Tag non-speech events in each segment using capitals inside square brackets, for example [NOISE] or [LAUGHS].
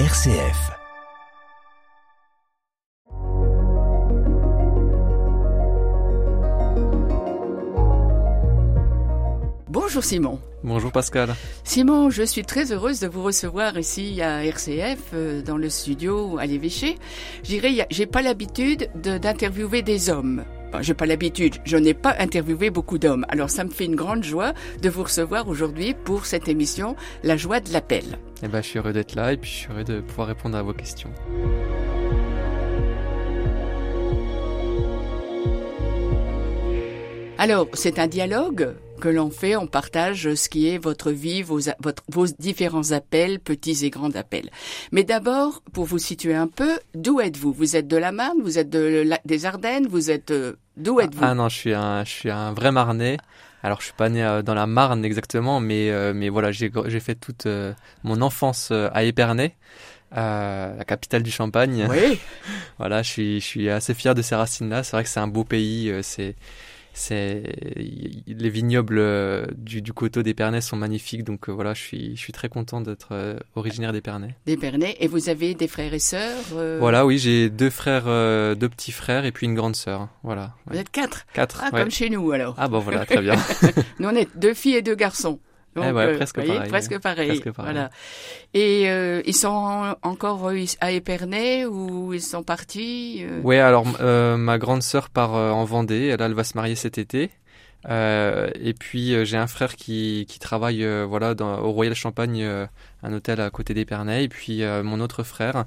RCF. Bonjour Simon. Bonjour Pascal. Simon, je suis très heureuse de vous recevoir ici à RCF, euh, dans le studio à l'évêché. Je dirais, j'ai pas l'habitude d'interviewer des hommes. J'ai pas l'habitude, je n'ai pas interviewé beaucoup d'hommes. Alors ça me fait une grande joie de vous recevoir aujourd'hui pour cette émission La joie de l'appel. Eh ben, je suis heureux d'être là et puis je suis heureux de pouvoir répondre à vos questions. Alors, c'est un dialogue que l'on fait, on partage ce qui est votre vie, vos, vos différents appels, petits et grands appels. Mais d'abord, pour vous situer un peu, d'où êtes-vous? Vous êtes de la Marne, vous êtes de des Ardennes, vous êtes euh, d'où êtes-vous? Ah non, je suis un, je suis un vrai Marnais. Alors, je suis pas né euh, dans la Marne exactement, mais euh, mais voilà, j'ai fait toute mon enfance à Épernay. Euh, la capitale du Champagne. Oui. [LAUGHS] voilà, je suis, je suis assez fier de ces racines-là. C'est vrai que c'est un beau pays. C'est, c'est les vignobles euh, du, du coteau d'Épernay sont magnifiques, donc euh, voilà, je suis, je suis très content d'être euh, originaire d'Épernay. D'Épernay, et vous avez des frères et sœurs Voilà, oui, j'ai deux frères, deux petits frères et puis une grande sœur. Voilà. Vous êtes quatre? Quatre. Ah, comme chez nous alors. Ah bon, voilà, très bien. [LAUGHS] [LAUGHS] nous on est deux filles et deux garçons. Donc, eh presque, pareil, presque, pareil, Voilà. Et euh, ils sont encore à Épernay ou ils sont partis euh... Oui, alors euh, ma grande sœur part euh, en Vendée. Là, elle va se marier cet été. et puis j'ai un frère qui, qui travaille voilà dans, au Royal Champagne, un hôtel à côté d'Épernay. Et puis mon autre frère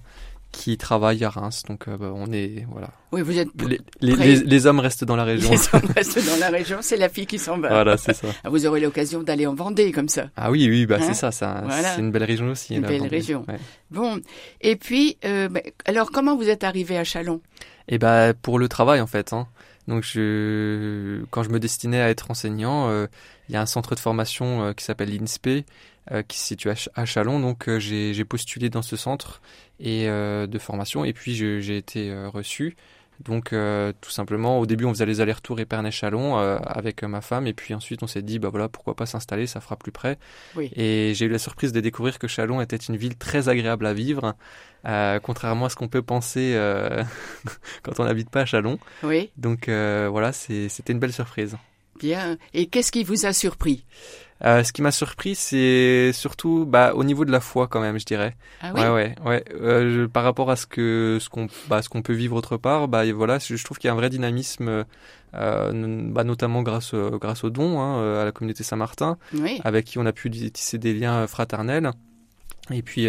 qui travaille à Reims. Donc euh, bah, on est voilà. Oui, vous êtes les, les, les, hommes restent dans la région. Les hommes restent dans la région, c'est la fille qui s'en va. Voilà, c'est ça. Ah, vous aurez l'occasion d'aller en Vendée comme ça. Ah oui, oui, bah c'est hein ça, ça c'est une belle région aussi. Une belle région. Bon, et puis euh, bah, alors comment vous êtes arrivé à Chalon? Eh ben pour le travail en fait. Hein. Donc je, quand je me destinais à être enseignant, euh, il y a un centre de formation qui s'appelle l'INSPE qui se situe à, Chalon. Donc j'ai postulé dans ce centre et de formation et puis j'ai été reçu. Donc tout simplement, au début on faisait les allers-retours Épernay-Chalon avec ma femme et puis ensuite on s'est dit bah voilà pourquoi pas s'installer, ça fera plus près. Oui. Et j'ai eu la surprise de découvrir que Chalon était une ville très agréable à vivre. Euh, contrairement à ce qu'on peut penser euh, [LAUGHS] quand on n'habite pas à Chalon. Oui. Donc euh, voilà, c'était une belle surprise. Bien. Et qu'est-ce qui vous a surpris? Euh, ce qui m'a surpris, c'est surtout bah, au niveau de la foi quand même, je dirais. Ah oui ouais, ouais, ouais. Euh, par rapport à ce que ce qu'on bah, ce qu'on peut vivre autre part, bah voilà, je trouve qu'il y a un vrai dynamisme, euh, bah, notamment grâce grâce aux dons hein, à la communauté Saint-Martin, oui. avec qui on a pu tisser des liens fraternels. Et puis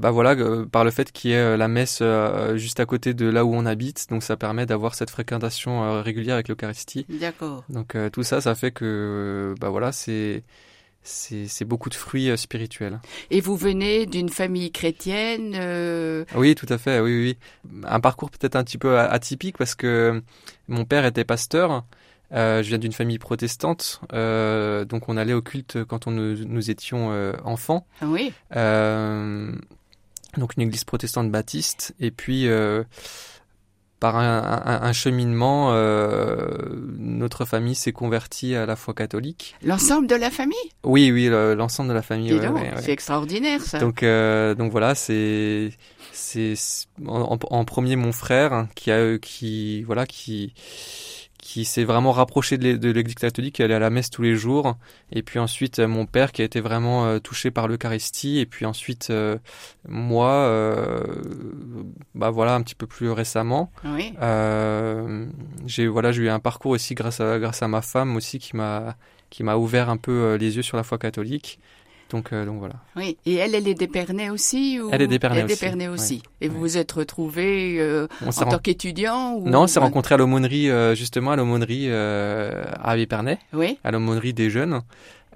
bah voilà, euh, par le fait qu'il y ait euh, la messe euh, juste à côté de là où on habite, donc ça permet d'avoir cette fréquentation régulière avec l'Eucharistie. D'accord. Donc tout ça, ça fait que bah voilà, c'est c'est beaucoup de fruits spirituels. Et vous venez d'une famille chrétienne Oui, tout à fait. Oui, oui. Un parcours peut-être un petit peu atypique parce que mon père était pasteur. Euh, je viens d'une famille protestante, euh, donc on allait au culte quand on nous, nous étions euh, enfants. Ah oui. Donc une église protestante baptiste, et puis par un, un, un cheminement, notre famille s'est convertie à la foi catholique. L'ensemble de la famille? Oui, oui, l'ensemble de la famille. Ouais, ouais, c'est extraordinaire ça. Donc, donc voilà, c'est c'est en, en, premier mon frère qui a qui voilà qui qui s'est vraiment rapproché de l'église catholique, qui allait à la messe tous les jours. Et puis ensuite, euh, mon père qui a été vraiment euh, touché par l'Eucharistie. Et puis ensuite, euh, moi, euh, bah voilà, un petit peu plus récemment. Oui. j'ai voilà, j'ai eu un parcours aussi grâce à grâce à ma femme aussi qui m'a qui m'a ouvert un peu les yeux sur la foi catholique. Donc, euh, donc voilà. Oui, et elle, elle est d'Épernay aussi ou... Elle est d'Épernay aussi. aussi. Et vous vous êtes retrouvés euh, en tant qu'étudiant ou... Non, on s'est rencontrés à l'aumônerie, euh, justement, à l'aumônerie euh, à Épernay. Oui. À l'aumônerie des jeunes.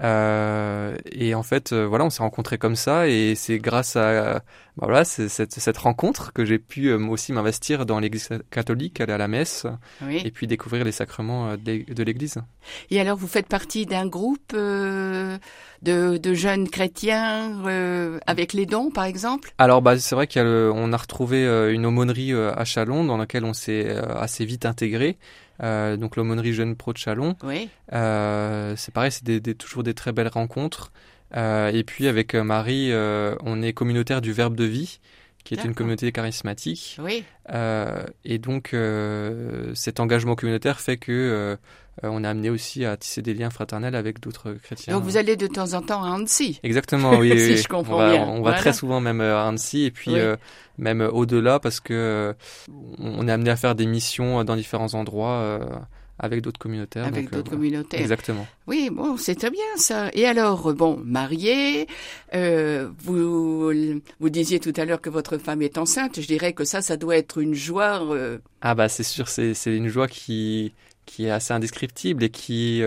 Euh, et en fait, euh, voilà, on s'est rencontrés comme ça, et c'est grâce à bah voilà, cette, cette rencontre que j'ai pu euh, aussi m'investir dans l'Église catholique, aller à la messe, oui. et puis découvrir les sacrements de l'Église. Et alors, vous faites partie d'un groupe de, de, jeunes chrétiens avec les dons, par exemple? Alors, bah, c'est vrai qu'on a, a, retrouvé une aumônerie à Chalon, dans laquelle on s'est assez vite intégré. Euh, donc l'aumônerie Jeune Pro de Chalon. Oui. Euh, c'est pareil, c'est des, des, toujours des très belles rencontres. Euh, et puis avec Marie, on est communautaire du Verbe de vie, qui est une communauté charismatique. Oui. Euh, et donc euh, cet engagement communautaire fait que euh, euh, on est amené aussi à tisser des liens fraternels avec d'autres chrétiens. Donc vous allez de temps en temps à Annecy. Exactement, oui. [LAUGHS] Si oui, je comprends on va, bien. On va Voilà. très souvent même euh, à Annecy et puis Oui. euh, même au-delà parce que on est amené à faire des missions dans différents endroits avec d'autres communautaires. Avec euh, d'autres voilà. communautaires. Exactement. Oui, bon, c'est très bien ça. Et alors, bon, marié, euh, vous, vous disiez tout à l'heure que votre femme est enceinte. Je dirais que ça, ça doit être une joie. euh, Ah bah c'est sûr, c'est c'est une joie qui qui est assez indescriptible et qui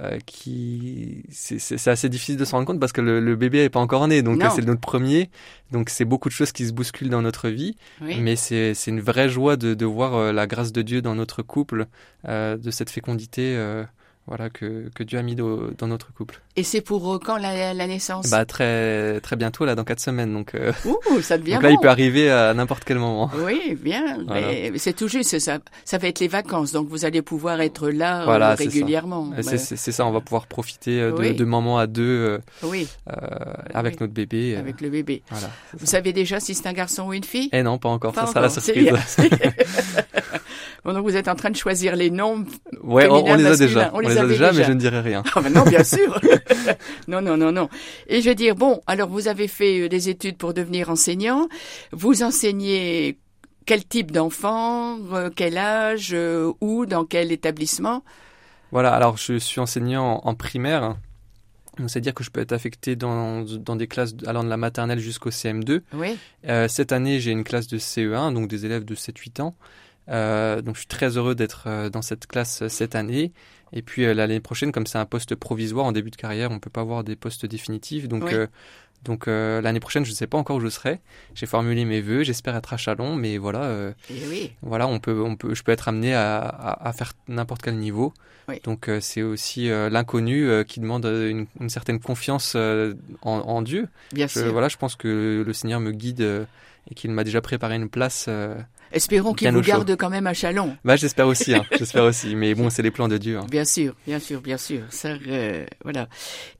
euh, qui c'est assez difficile de se rendre compte parce que le, le bébé est pas encore né, donc c'est notre premier, donc c'est beaucoup de choses qui se bousculent dans notre vie, oui. mais c'est c'est une vraie joie de de voir euh, la grâce de Dieu dans notre couple, euh, de cette fécondité. euh, voilà que, que Dieu a mis do- dans notre couple. Et c'est pour euh, quand la, la naissance? Bah très très bientôt là dans quatre semaines donc, euh, Ouh, ça devient donc là bon. il peut arriver à n'importe quel moment. Oui, bien. Voilà. Mais c'est tout juste. Ça, ça va être les vacances, donc vous allez pouvoir être là euh, Voilà, ça. régulièrement. C'est c'est- c'est ça, on va pouvoir profiter euh, de, Oui. de moments à deux Oui, euh, avec Oui. notre bébé. avec le bébé. Voilà. Vous ça. savez déjà si c'est un garçon ou une fille? Eh non, pas encore. Pas ça sera la surprise. [LAUGHS] bon, donc vous êtes en train de choisir les noms. Ouais, on, les a déjà. on On, les les a déjà, déjà. mais je ne dirai rien. Ah ben non, bien [LAUGHS] sûr. [LAUGHS] non, non, non, non. Et je veux dire, bon, alors vous avez fait euh, des études pour devenir enseignant. Vous enseignez quel type d'enfant, euh, quel âge, euh, où, dans quel établissement? Voilà. Alors, je suis enseignant en, primaire. C'est-à-dire que je peux être affecté dans, dans des classes allant de la maternelle jusqu'au CM2. Oui. Euh, cette année, j'ai une classe de CE1, donc des élèves de 7-8 ans. Euh, donc, je suis très heureux d'être euh, dans cette classe euh, cette année. Et puis, l'année prochaine, comme c'est un poste provisoire en début de carrière, on peut pas avoir des postes définitifs. Donc, Oui. euh, donc euh, l'année prochaine, je ne sais pas encore où je serai. J'ai formulé mes vœux. J'espère être à Chalon, mais voilà. oui. voilà, on peut, on peut, je peux être amené à, à, à faire n'importe quel niveau. Oui. Donc c'est aussi l'inconnu qui demande une, une certaine confiance en, en Dieu. Bien Je, sûr. voilà, je pense que le Seigneur me guide et qu'il m'a déjà préparé une place. Espérons qu'il vous chaud. garde quand même à Chalon. Bah j'espère aussi, hein, [LAUGHS] j'espère aussi. Mais bon, c'est les plans de Dieu. hein. Bien sûr, bien sûr, bien sûr. Ça, euh, voilà.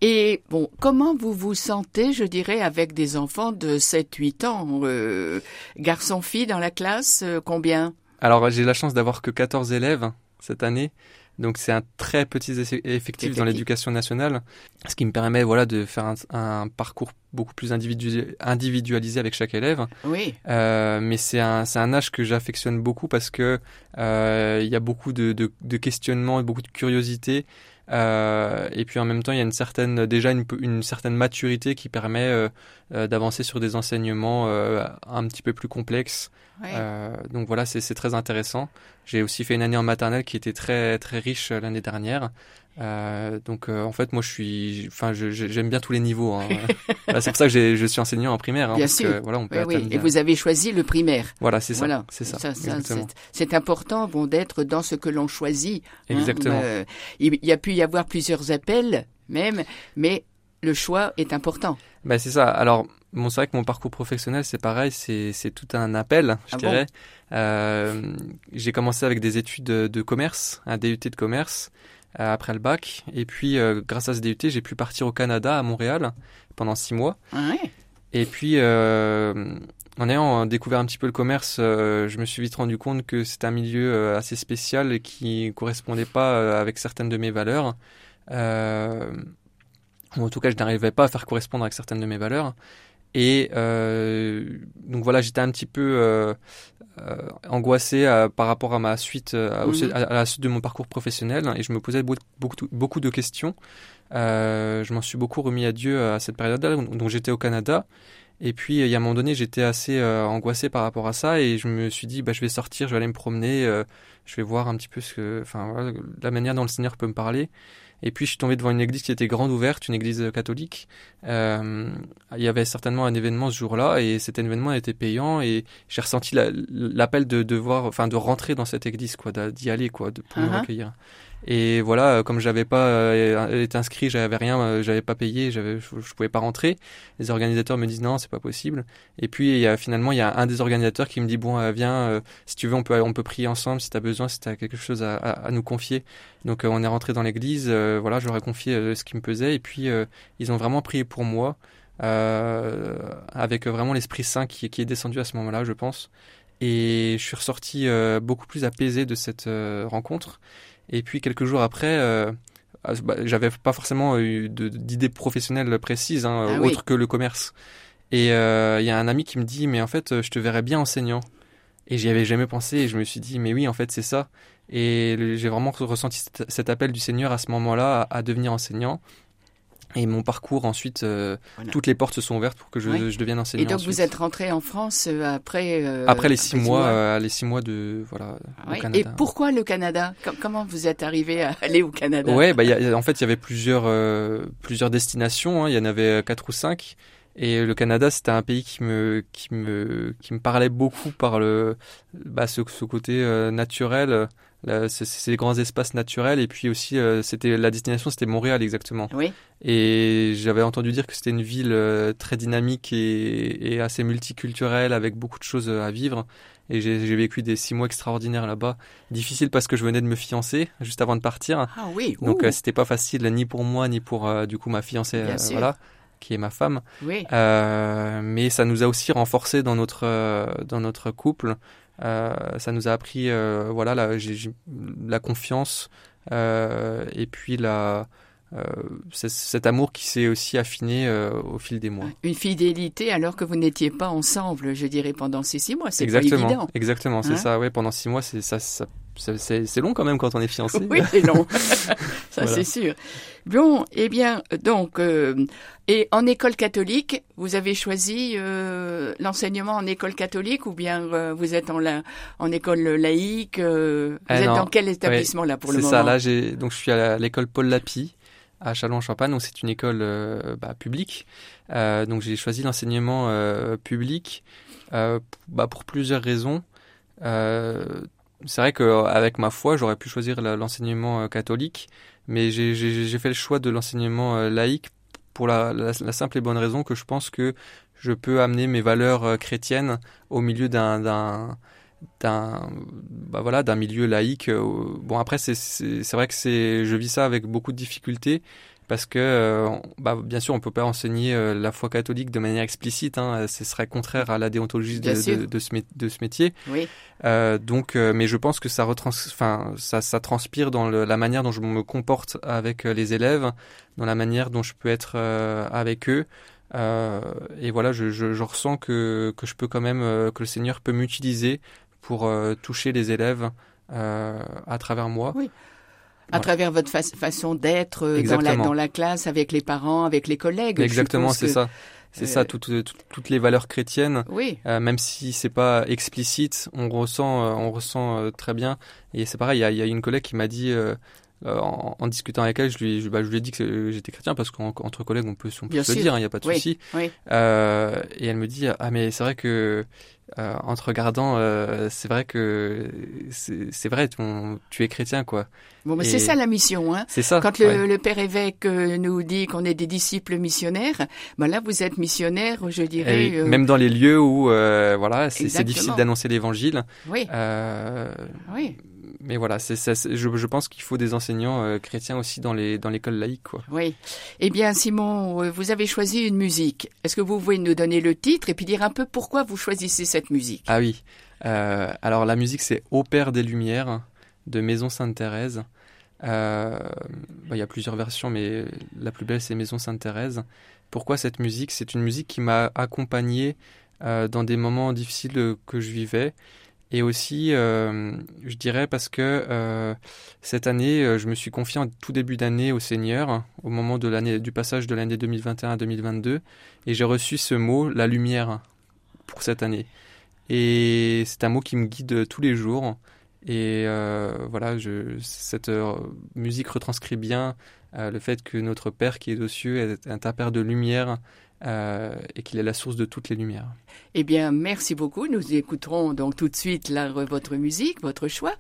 Et bon, comment vous vous sentez, je dirais, avec des enfants de 7-8 ans euh, Garçons-filles dans la classe, euh, combien? Alors j'ai la chance d'avoir que 14 élèves cette année. Donc c'est un très petit eff- effectif dans l'éducation nationale, ce qui me permet voilà de faire un, un parcours beaucoup plus individu- individualisé avec chaque élève. Oui, Euh, mais c'est un, c'est un âge que j'affectionne beaucoup parce que euh, il y a beaucoup de, de, de questionnements et beaucoup de curiosité. Euh, et puis en même temps, il y a une certaine, déjà une, une certaine maturité qui permet euh, euh, d'avancer sur des enseignements euh, un petit peu plus complexes. oui. Euh, donc voilà, c'est très intéressant. J'ai aussi fait une année en maternelle qui était très très riche l'année dernière. Euh, donc euh, en fait, moi je suis, enfin j'aime bien tous les niveaux. hein. Voilà, [LAUGHS] c'est pour ça que je suis enseignant en primaire. hein, Bien parce sûr. Que, voilà, on peut Oui, oui. atteindre Et vous avez choisi le primaire. Voilà, c'est ça. Voilà. C'est ça. c'est- important bon, d'être dans ce que l'on choisit. hein. Exactement. Euh, il y a pu y avoir plusieurs appels, même, mais le choix est important. Bah, c'est ça. Alors, bon, c'est vrai que mon parcours professionnel, c'est pareil, c'est tout un appel, je Ah bon dirais. Euh, j'ai commencé avec des études de, de commerce, un DUT de commerce, après le bac. Et puis, euh, grâce à ce DUT, j'ai pu partir au Canada, à Montréal, pendant six mois. Ouais. Et puis, euh, en ayant découvert un petit peu le commerce, euh, je me suis vite rendu compte que c'est un milieu euh, assez spécial et qui correspondait pas euh, avec certaines de mes valeurs. Euh, ou en tout cas, je n'arrivais pas à faire correspondre avec certaines de mes valeurs. Et euh, donc voilà, j'étais un petit peu euh, euh, angoissé par rapport à ma suite, Mhm. à, à la suite de mon parcours professionnel, et je me posais beaucoup, beaucoup, beaucoup de questions. Euh, je m'en suis beaucoup remis à Dieu à cette période-là, donc j'étais au Canada. Et puis, il y a un moment donné, j'étais assez euh, angoissé par rapport à ça, et je me suis dit, bah, je vais sortir, je vais aller me promener, euh, je vais voir un petit peu ce que, enfin, voilà, la manière dont le Seigneur peut me parler. Et puis, je suis tombé devant une église qui était grande ouverte, une église catholique. Euh, il y avait certainement un événement ce jour-là, et cet événement était payant, et j'ai ressenti la- l'appel de devoir, enfin, de rentrer dans cette église, quoi, d'y aller, quoi, de, pour me recueillir. Et voilà, comme j'avais pas été inscrit, j'avais rien, j'avais pas payé, j'avais, je, pouvais pas rentrer. Les organisateurs me disent non, c'est pas possible. Et puis y a, finalement il y a un des organisateurs qui me dit bon viens, si tu veux on peut on peut prier ensemble si tu as besoin, si tu as quelque chose à, à, nous confier. Donc on est rentré dans l'église, voilà, je leur ai confié ce qui me pesait et puis ils ont vraiment prié pour moi. Euh, avec vraiment l'Esprit Saint qui, qui, est descendu à ce moment-là, je pense. Et je suis ressorti euh, beaucoup plus apaisé de cette euh, rencontre. Et puis quelques jours après, ah, bah, j'avais pas forcément eu d'idées professionnelles précises, hein, ah autre que le commerce. Et il y a un ami qui me dit, mais en fait, je te verrais bien enseignant. Et j'y avais jamais pensé et je me suis dit, mais oui, en fait, c'est ça. Et j'ai vraiment ressenti cet appel du Seigneur à ce moment-là à devenir enseignant. Et mon parcours ensuite, euh, toutes les portes se sont ouvertes pour que je, je devienne enseignant. Et donc vous êtes rentré en France euh, après euh, après les six mois, les six mois de voilà Canada. Et pourquoi le Canada? Comment vous êtes arrivé à aller au Canada? Ouais, bah en fait il y avait plusieurs plusieurs destinations. Hein. Il y en avait quatre ou cinq. Et le Canada, c'était un pays qui me qui me qui me parlait beaucoup par le bah, ce, ce côté naturel c'est des grands espaces naturels et puis aussi euh, c'était la destination c'était Montréal exactement. Oui. Et j'avais entendu dire que c'était une ville euh, très dynamique et, et, assez multiculturelle avec beaucoup de choses euh, à vivre. Et j'ai vécu des six mois extraordinaires là-bas. Difficile parce que je venais de me fiancer juste avant de partir. Ah oui. Donc c'était pas facile ni pour moi ni pour du coup ma fiancée voilà qui est ma femme. Oui. mais ça nous a aussi renforcé dans notre dans notre couple. Euh, ça nous a appris euh, voilà la, la confiance euh, et puis la euh, cet amour qui s'est aussi affiné euh, au fil des mois. Une fidélité alors que vous n'étiez pas ensemble, je dirais, pendant ces six mois. C'est exactement, pas évident. Exactement, c'est hein ça. Ouais, pendant six mois, c'est ça, ça c'est long quand même quand on est fiancé. Oui, c'est long. [LAUGHS] ça, c'est sûr. Bon, eh bien, donc, euh, et en école catholique, vous avez choisi euh, l'enseignement en école catholique ou bien euh, vous êtes en, la, en école laïque Vous ah êtes dans quel établissement là pour le moment C'est ça. Là, j'ai donc je suis à l'école Paul Lapie à Châlons-en-Champagne. Donc c'est une école bah, publique. donc j'ai choisi l'enseignement public bah, pour plusieurs raisons. Euh, c'est vrai qu'avec ma foi, j'aurais pu choisir l'enseignement euh, catholique, mais j'ai fait le choix de l'enseignement euh, laïque pour la, simple et bonne raison que je pense que je peux amener mes valeurs euh, chrétiennes au milieu d'un d'un bah voilà d'un milieu laïque bon après c'est vrai que je vis ça avec beaucoup de difficultés parce que euh, bah, bien sûr on peut pas enseigner euh, la foi catholique de manière explicite hein, ce serait contraire à la déontologie de, de, de, ce, de, ce, métier. Oui. euh, donc euh, mais je pense que ça retrans enfin ça, ça transpire dans le, la manière dont je me comporte avec les élèves dans la manière dont je peux être avec eux. Et voilà je, je, je, ressens que, que je peux quand même que le Seigneur peut m'utiliser pour toucher les élèves à travers moi. Oui à travers votre façon d'être euh, dans la, dans la classe, avec les parents, avec les collègues. Exactement, c'est ça. C'est ça, euh, toutes, toutes, les valeurs chrétiennes. Oui. Euh, même si c'est pas explicite, on ressent, on ressent très bien. Et c'est pareil, il y a, y a, une collègue qui m'a dit, en, en, discutant avec elle, je lui, je, bah, je lui ai dit que j'étais chrétien parce qu'entre collègues, on peut, on peut se le dire, il n'y a pas de souci. Oui. et elle me dit, ah mais c'est vrai que euh, en te regardant, euh, c'est vrai que c'est vrai, ton, tu es chrétien, quoi. Bon, mais c'est ça la mission, hein. C'est ça. Quand le, le père évêque euh, nous dit qu'on est des disciples missionnaires, ben là vous êtes missionnaire, je dirais. Euh, même dans les lieux où, euh, voilà, c'est difficile d'annoncer l'évangile. Oui. oui mais voilà, c'est, je, je, pense qu'il faut des enseignants euh, chrétiens aussi dans les dans l'école laïque, quoi. Oui. Eh bien, Simon, euh, vous avez choisi une musique. Est-ce que vous pouvez nous donner le titre et puis dire un peu pourquoi vous choisissez cette musique? Ah oui. Euh, alors la musique, c'est Au Père des Lumières de Maison Sainte-Thérèse. Euh, bah, il y a plusieurs versions, mais la plus belle, c'est Maison Sainte-Thérèse. Pourquoi cette musique? C'est une musique qui m'a accompagné dans des moments difficiles que je vivais et aussi, euh, je dirais parce que euh, cette année, euh, je me suis confié en tout début d'année au Seigneur, au moment du passage de l'année 2021 à 2022, et j'ai reçu ce mot, la lumière, pour cette année. Et c'est un mot qui me guide tous les jours. Et voilà, cette musique retranscrit bien le fait que notre Père qui est aux cieux est un Père de lumière euh, et qu'il est la source de toutes les lumières. Eh bien, merci beaucoup. Nous écouterons donc tout de suite votre musique, votre choix.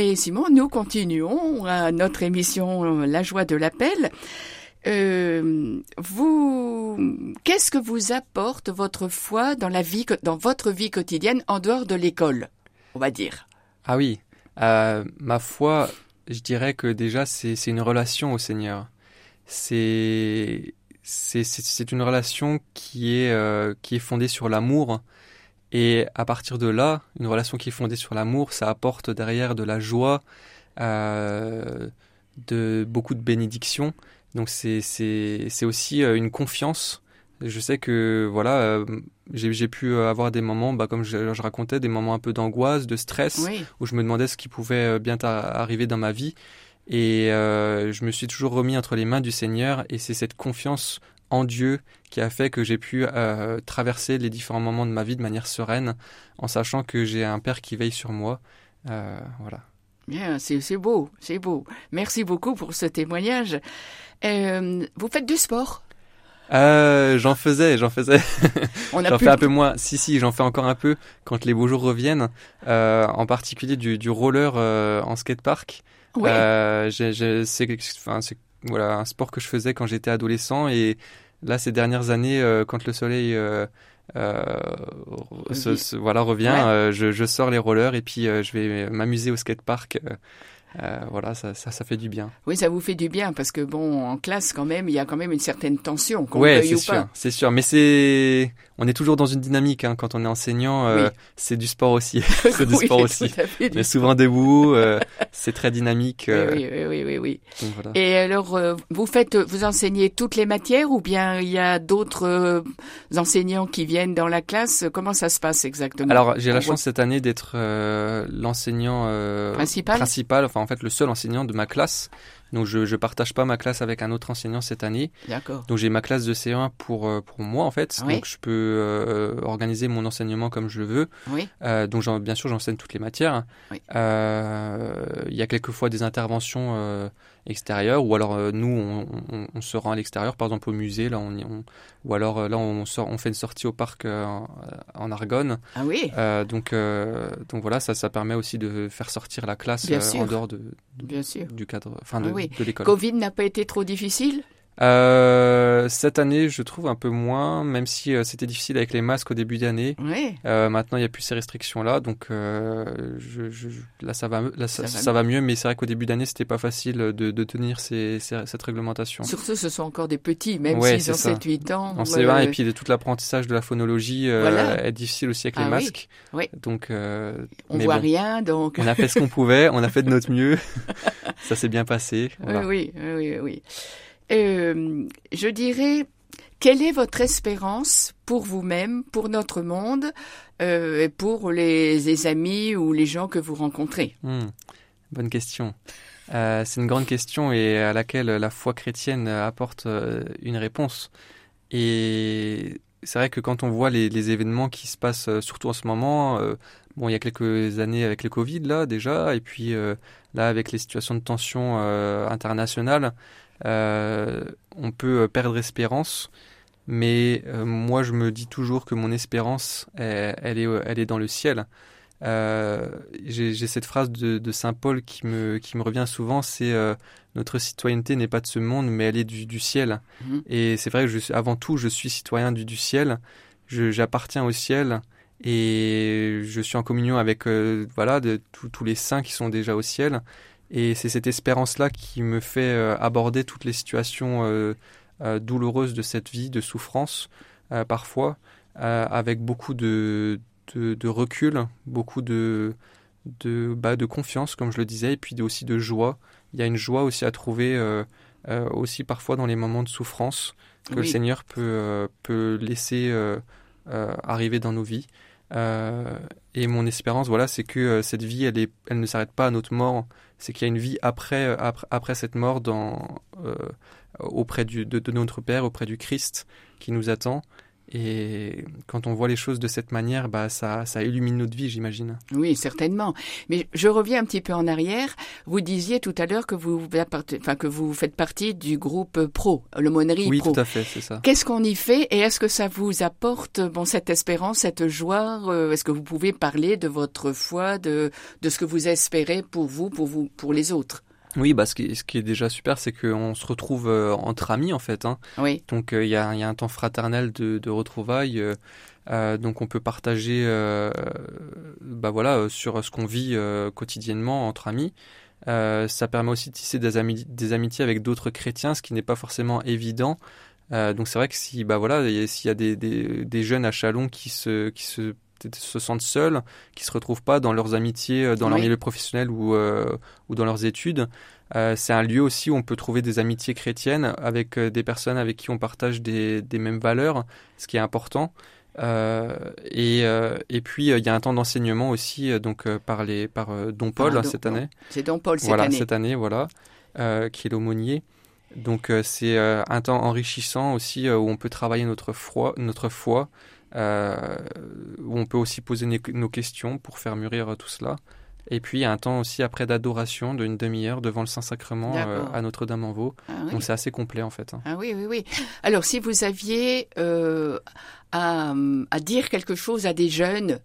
Mais Simon, nous continuons à notre émission La joie de l'appel. Euh, vous, qu'est-ce que vous apporte votre foi dans la vie, dans votre vie quotidienne en dehors de l'école, on va dire? Ah oui, euh, ma foi, je dirais que déjà c'est une relation au Seigneur. C'est c'est une relation qui est euh, qui est fondée sur l'amour et à partir de là, une relation qui est fondée sur l'amour, ça apporte derrière de la joie, euh, de beaucoup de bénédictions. Donc c'est c'est aussi euh, une confiance. Je sais que voilà, euh, j'ai pu avoir des moments, bah, comme je, je, racontais, des moments un peu d'angoisse, de stress, où je me demandais ce qui pouvait bien arriver dans ma vie. Et euh, je me suis toujours remis entre les mains du Seigneur et c'est cette confiance en Dieu qui a fait que j'ai pu euh, traverser les différents moments de ma vie de manière sereine, en sachant que j'ai un Père qui veille sur moi. Euh, voilà. Bien, c'est beau, c'est beau. Merci beaucoup pour ce témoignage. Euh, vous faites du sport? Euh, j'en faisais, j'en faisais. [LAUGHS] j'en fais un peu moins. Si, si, j'en fais encore un peu quand les beaux jours reviennent. Euh, en particulier du, du roller euh, en skatepark. Ouais. Euh, c'est, enfin, c'est voilà un sport que je faisais quand j'étais adolescent. Et là ces dernières années euh, quand le soleil euh, euh voilà revient je, je, sors les rollers et puis je vais m'amuser au skatepark euh, voilà, ça, ça, ça, fait du bien. Oui, ça vous fait du bien parce que bon, en classe quand même, il y a quand même une certaine tension. Oui, c'est sûr, c'est sûr. Mais c'est, on est toujours dans une dynamique hein. quand on est enseignant. Euh, c'est du sport aussi, [LAUGHS] c'est du sport aussi. Mais souvent debout, euh, c'est très dynamique. Oui, oui, oui, oui. voilà. Et alors, vous faites, vous enseignez toutes les matières ou bien il y a d'autres enseignants qui viennent dans la classe? Comment ça se passe exactement? Alors, j'ai la chance cette année d'être l'enseignant principal? principal. Enfin, en fait le seul enseignant de ma classe. Donc je ne partage pas ma classe avec un autre enseignant cette année. D'accord. Donc j'ai ma classe de C1 pour euh, pour moi en fait. Donc je peux euh, organiser mon enseignement comme je veux. Oui. Euh, donc bien sûr j'enseigne toutes les matières. Oui. Il y a quelquefois des interventions extérieures ou alors nous on, on, on, se rend à l'extérieur par exemple au musée là on, on ou alors là on sort on fait une sortie au parc en, en, Argonne. Ah oui. donc donc voilà ça ça permet aussi de faire sortir la classe en dehors de, bien sûr. du cadre enfin de, de l'école. Covid n'a pas été trop difficile? Euh, cette année, je trouve un peu moins, même si euh, c'était difficile avec les masques au début d'année. Oui. Euh, maintenant, il n'y a plus ces restrictions-là, donc euh, je, je, là, ça va, là, ça, ça, va, mieux. Mais c'est vrai qu'au début d'année, c'était pas facile de, de tenir ces, ces, cette réglementation. Surtout, ce sont encore des petits, même s'ils ont 7-8 ans. En C1, et puis de tout l'apprentissage de la phonologie voilà. est difficile aussi avec les ah masques. Oui. Donc, on voit bon. rien, donc. On a fait ce qu'on [LAUGHS] pouvait, on a fait de notre mieux. [LAUGHS] ça s'est bien passé. Voilà. Oui, oui, oui, oui. Euh, je dirais, Quelle est votre espérance pour vous-même, pour notre monde, euh, et pour les, amis ou les gens que vous rencontrez? Hmm, Bonne question. Euh, c'est une grande question et à laquelle la foi chrétienne apporte euh, une réponse. Et c'est vrai que quand on voit les, événements qui se passent, euh, surtout en ce moment, bon, il y a quelques années avec le Covid là déjà, et puis là avec les situations de tension internationales, on peut perdre espérance. Mais moi, je me dis toujours que mon espérance, elle, est, elle est dans le ciel. Euh, j'ai cette phrase de, Saint Paul qui me, qui me revient souvent, c'est euh, notre citoyenneté n'est pas de ce monde, mais elle est du, ciel. Mhm. Et c'est vrai que je, avant tout, je suis citoyen du, du ciel. J'appartiens au ciel et je suis en communion avec euh, voilà de tous les saints qui sont déjà au ciel. Et c'est cette espérance-là qui me fait aborder toutes les situations douloureuses de cette vie, de souffrance parfois, avec beaucoup de, de, recul, beaucoup de, de, bah, de confiance, comme je le disais, et puis aussi de joie. Il y a une joie aussi à trouver, euh, euh, aussi parfois dans les moments de souffrance, que le Seigneur peut, euh, peut laisser arriver dans nos vies. Et mon espérance, voilà, c'est que cette vie, elle, est, elle ne s'arrête pas à notre mort. C'est qu'il y a une vie après, après, après cette mort dans, auprès du, de, notre Père, auprès du Christ qui nous attend. Et quand on voit les choses de cette manière, bah, ça, ça illumine notre vie, j'imagine. Oui, certainement. Mais je reviens un petit peu en arrière. Vous disiez tout à l'heure que vous, enfin, que vous faites partie du groupe pro, l'aumônerie oui, pro. Oui, tout à fait, c'est ça. Qu'est-ce qu'on y fait et est-ce que ça vous apporte bon, cette espérance, cette joie euh, Est-ce que vous pouvez parler de votre foi, de, de ce que vous espérez pour vous, pour vous, pour les autres? Oui, bah, ce, qui, ce qui est déjà super, c'est qu'on se retrouve euh, entre amis, en fait. Hein. Oui. Donc, euh, il y, a, y, a, un temps fraternel de, de retrouvailles. Euh, donc, on peut partager bah, voilà, sur ce qu'on vit quotidiennement entre amis. ça permet aussi de tisser des, des amitiés avec d'autres chrétiens, ce qui n'est pas forcément évident. donc, c'est vrai que si, bah, voilà, s'il y a des, des, des, jeunes à Chalon qui se, qui se se sentent seuls, qui se retrouvent pas dans leurs amitiés, euh, dans leur milieu professionnel ou, euh, ou dans leurs études. Euh, c'est un lieu aussi où on peut trouver des amitiés chrétiennes avec des personnes avec qui on partage des, des mêmes valeurs, ce qui est important. et, et puis il y a un temps d'enseignement aussi donc par les par Don Paul cette année. C'est Don Paul cette voilà, année. cette année voilà qui est l'aumônier. Donc c'est un temps enrichissant aussi où on peut travailler notre foi, notre foi euh, où on peut aussi poser nos questions pour faire mûrir tout cela. Et puis il y a un temps aussi après d'adoration d'une demi-heure devant le Saint-Sacrement euh, à Notre-Dame-en-Vaux. Ah Donc c'est assez complet en fait. Hein. Ah oui, oui, oui. Alors si vous aviez euh, à, à, dire quelque chose à des jeunes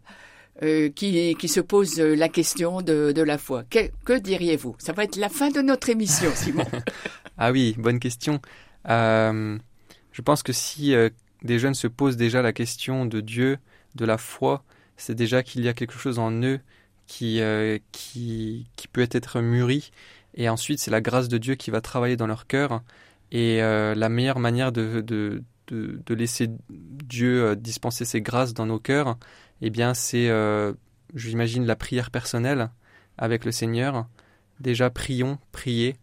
euh, qui, qui se posent la question de, de la foi, que, que diriez-vous? Ça va être la fin de notre émission, Simon. [LAUGHS] ah oui, bonne question. je pense que si des jeunes se posent déjà la question de Dieu, de la foi, c'est déjà qu'il y a quelque chose en eux qui, euh, peut être mûri. Et ensuite, c'est la grâce de Dieu qui va travailler dans leur cœur. Et euh, la meilleure manière de, laisser Dieu euh, dispenser ses grâces dans nos cœurs, eh bien, c'est, j'imagine, la prière personnelle avec le Seigneur. Déjà, prions, priez.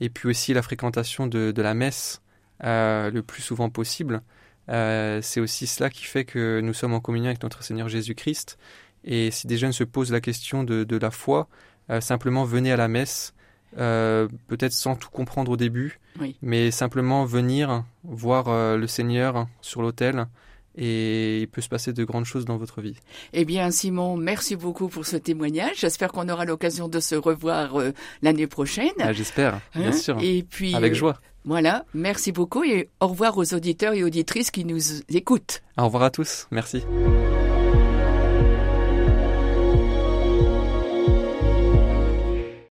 Et puis aussi la fréquentation de la messe le plus souvent possible. Euh, c'est aussi cela qui fait que nous sommes en communion avec notre Seigneur Jésus-Christ. Et si des jeunes se posent la question de, la foi, euh, simplement venez à la messe, euh, peut-être sans tout comprendre au début, mais simplement venir voir le Seigneur sur l'autel et il peut se passer de grandes choses dans votre vie. Eh bien, Simon, merci beaucoup pour ce témoignage. J'espère qu'on aura l'occasion de se revoir l'année prochaine. Ah, j'espère, bien hein sûr. Et puis, avec joie. Voilà, merci beaucoup et au revoir aux auditeurs et auditrices qui nous écoutent. Au revoir à tous, merci.